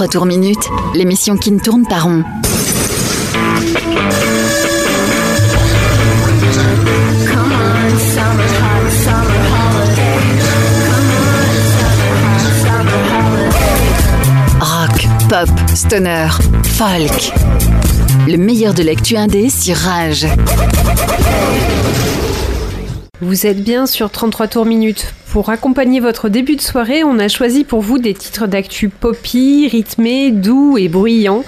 33 tours minutes, l'émission qui ne tourne pas rond. Rock, pop, stoner, folk. Le meilleur de l'actu indé sur Rage. Vous êtes bien sur 33 tours minutes. Pour accompagner votre début de soirée, on a choisi pour vous des titres d'actu poppy, rythmés, doux et bruyants.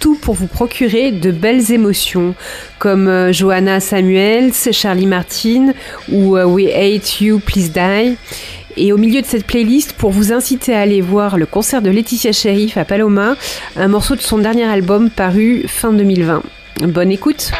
Tout pour vous procurer de belles émotions, comme euh, Johanna Samuels, Charlie Martin ou euh, We Hate You, Please Die. Et au milieu de cette playlist, pour vous inciter à aller voir le concert de Laetitia Sheriff à Paloma, un morceau de son dernier album paru fin 2020. Bonne écoute!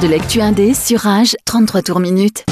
De l'actu indé sur Rage, 33 tours minutes.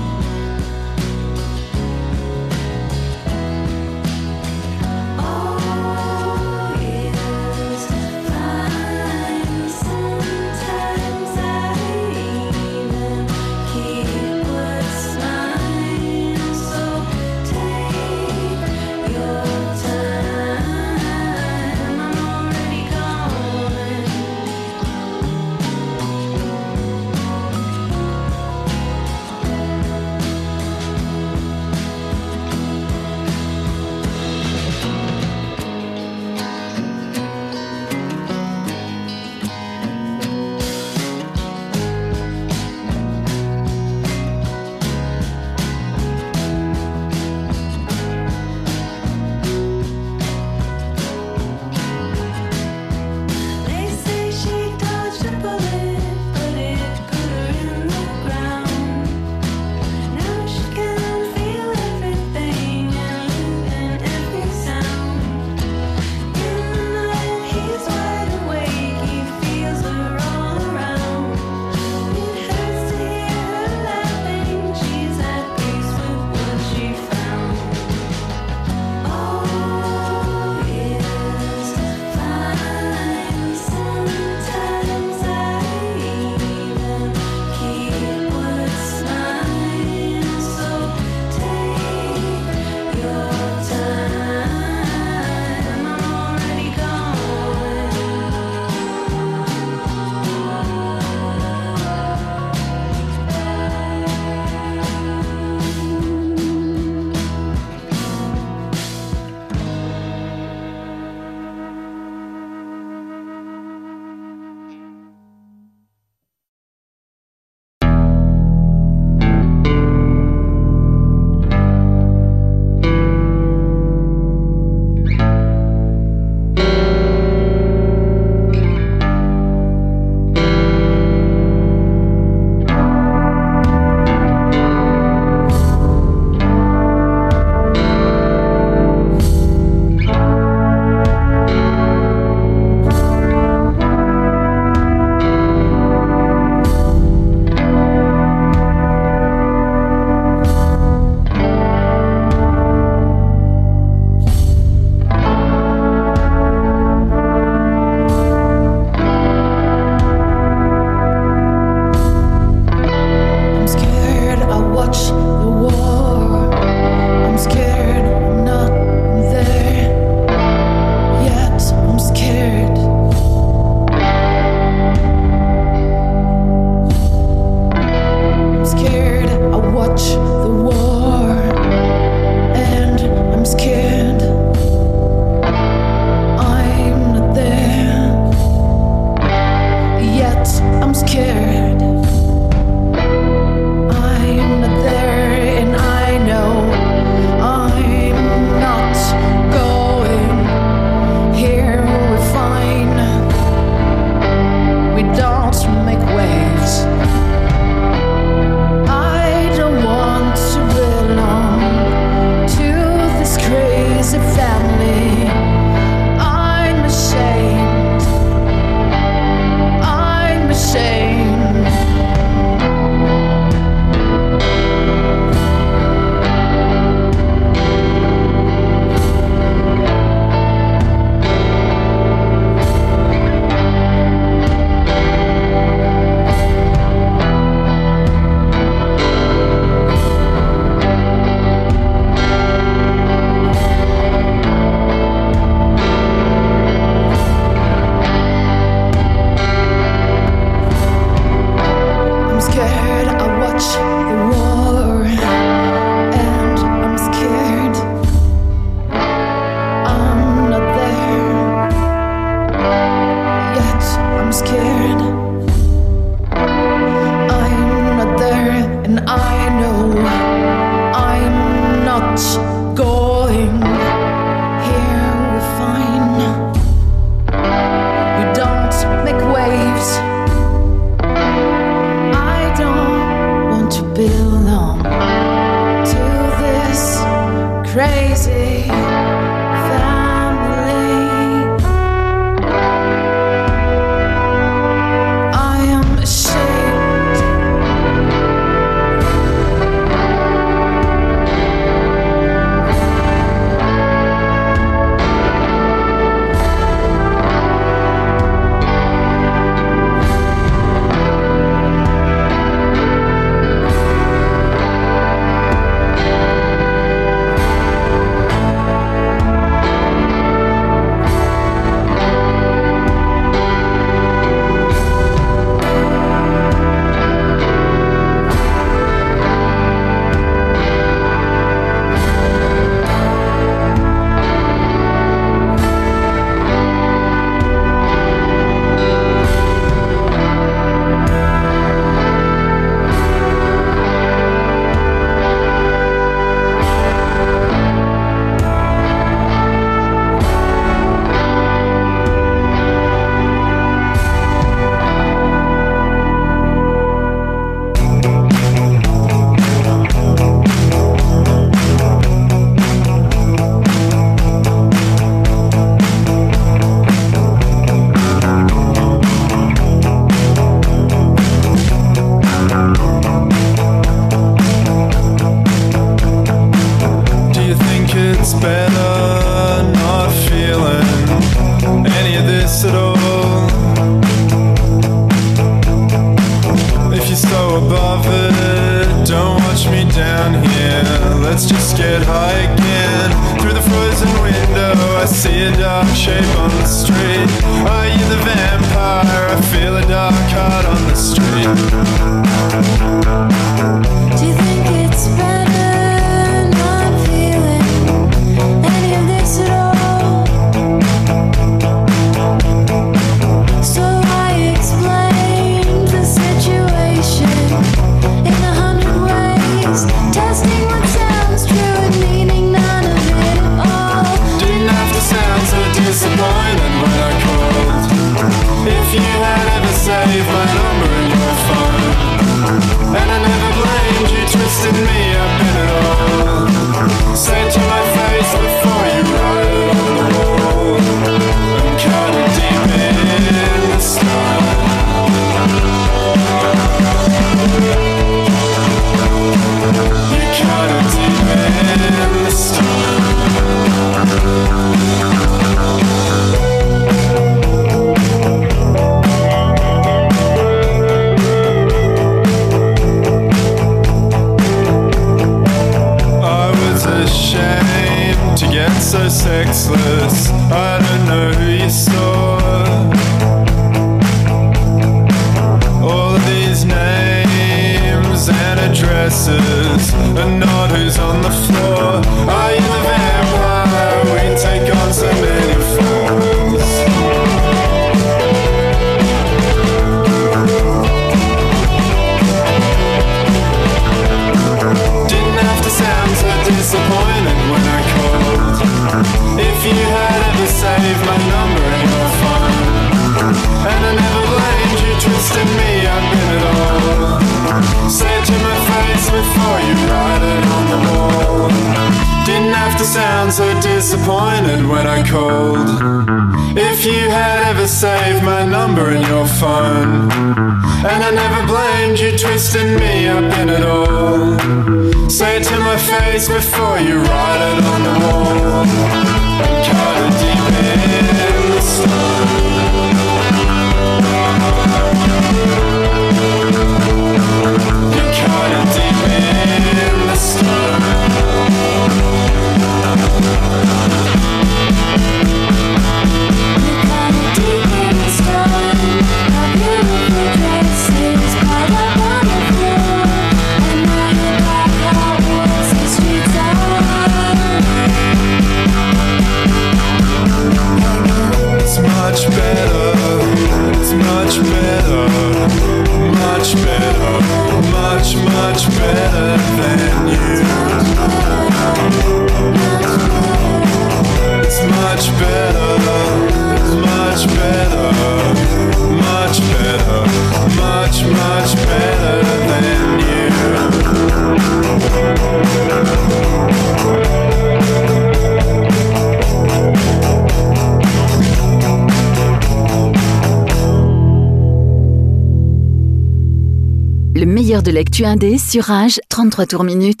L'actu indé sur Rage, 33 tours minutes.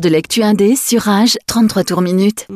De l'actu indé sur Rage, 33 tours minutes.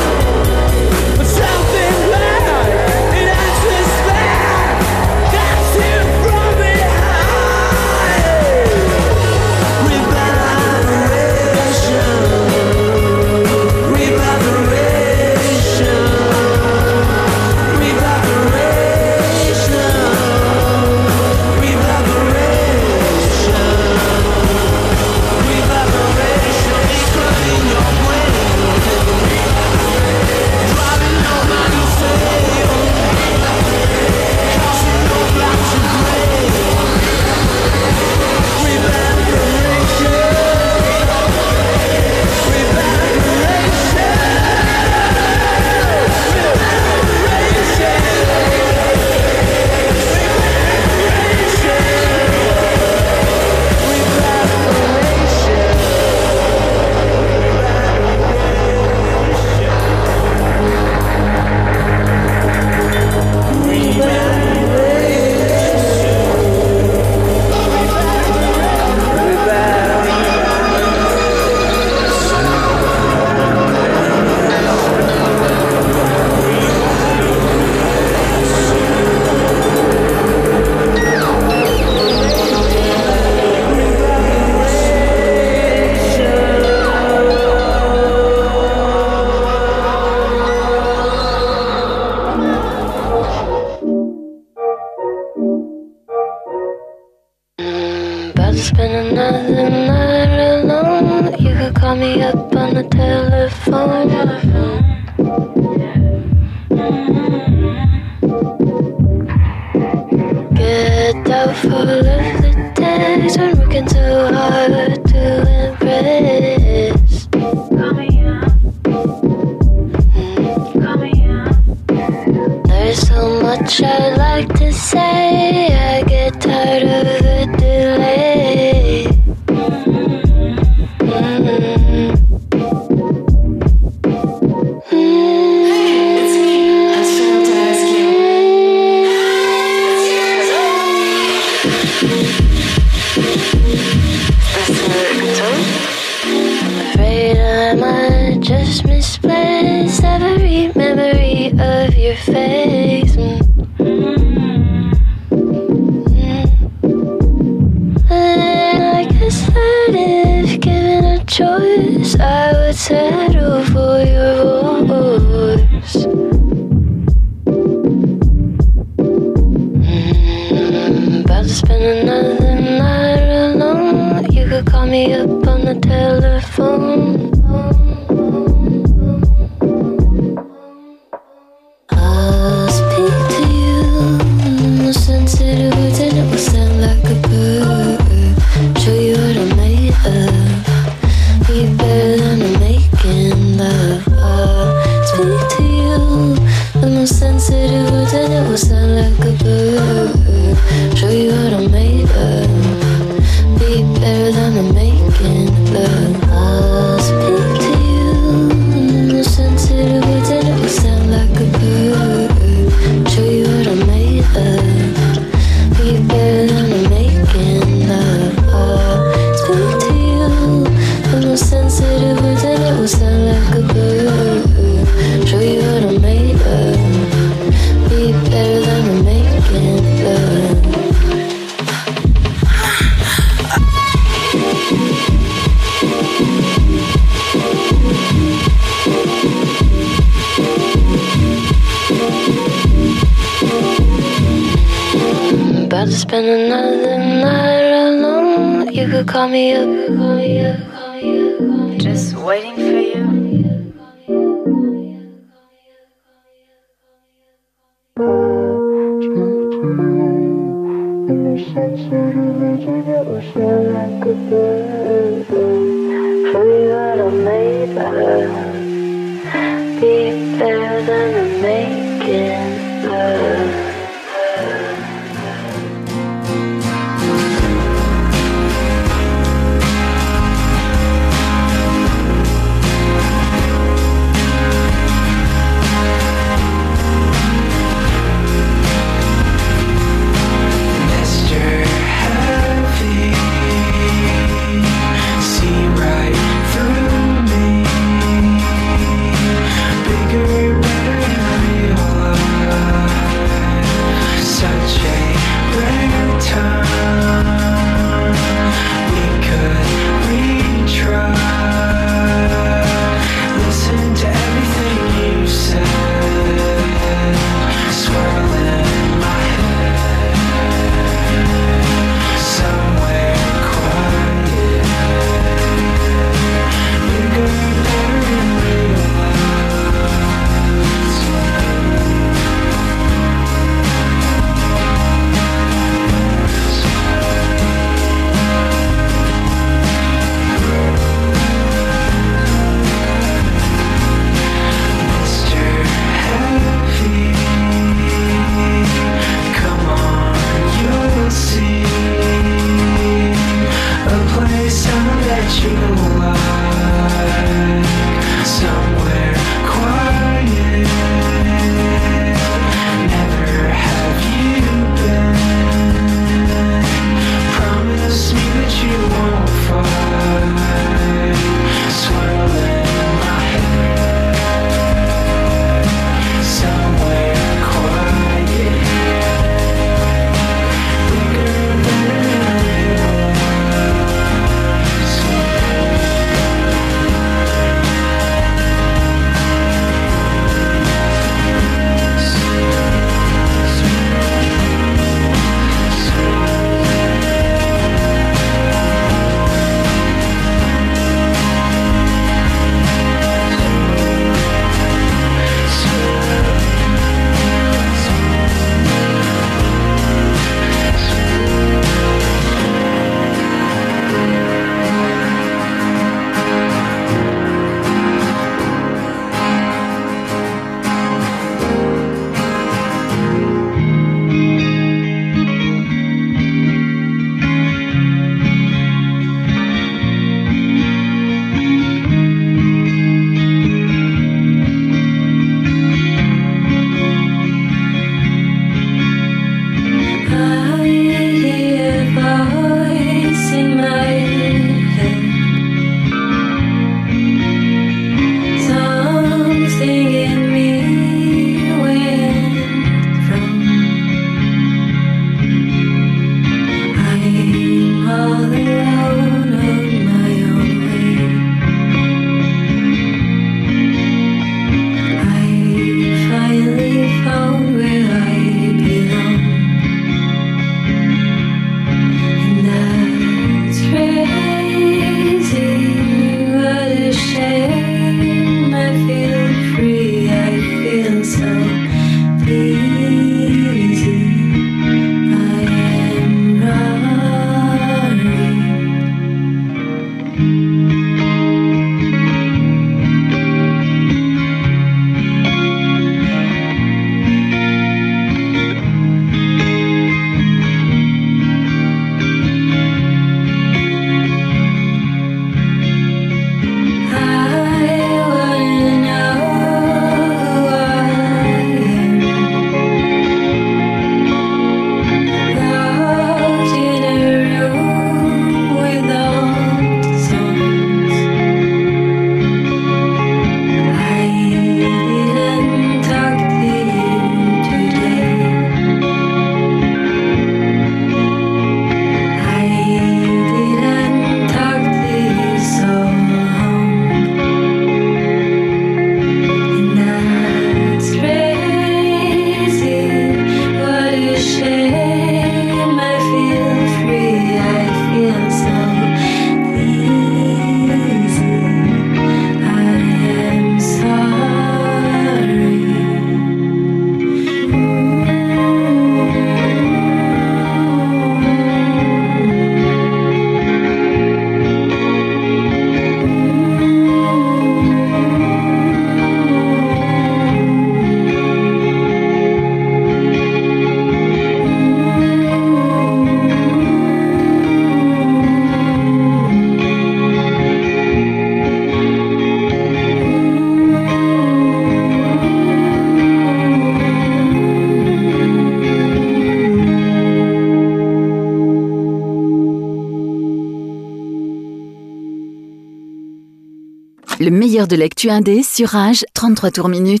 Le meilleur de l'actu indé sur Rage, 33 tours minutes.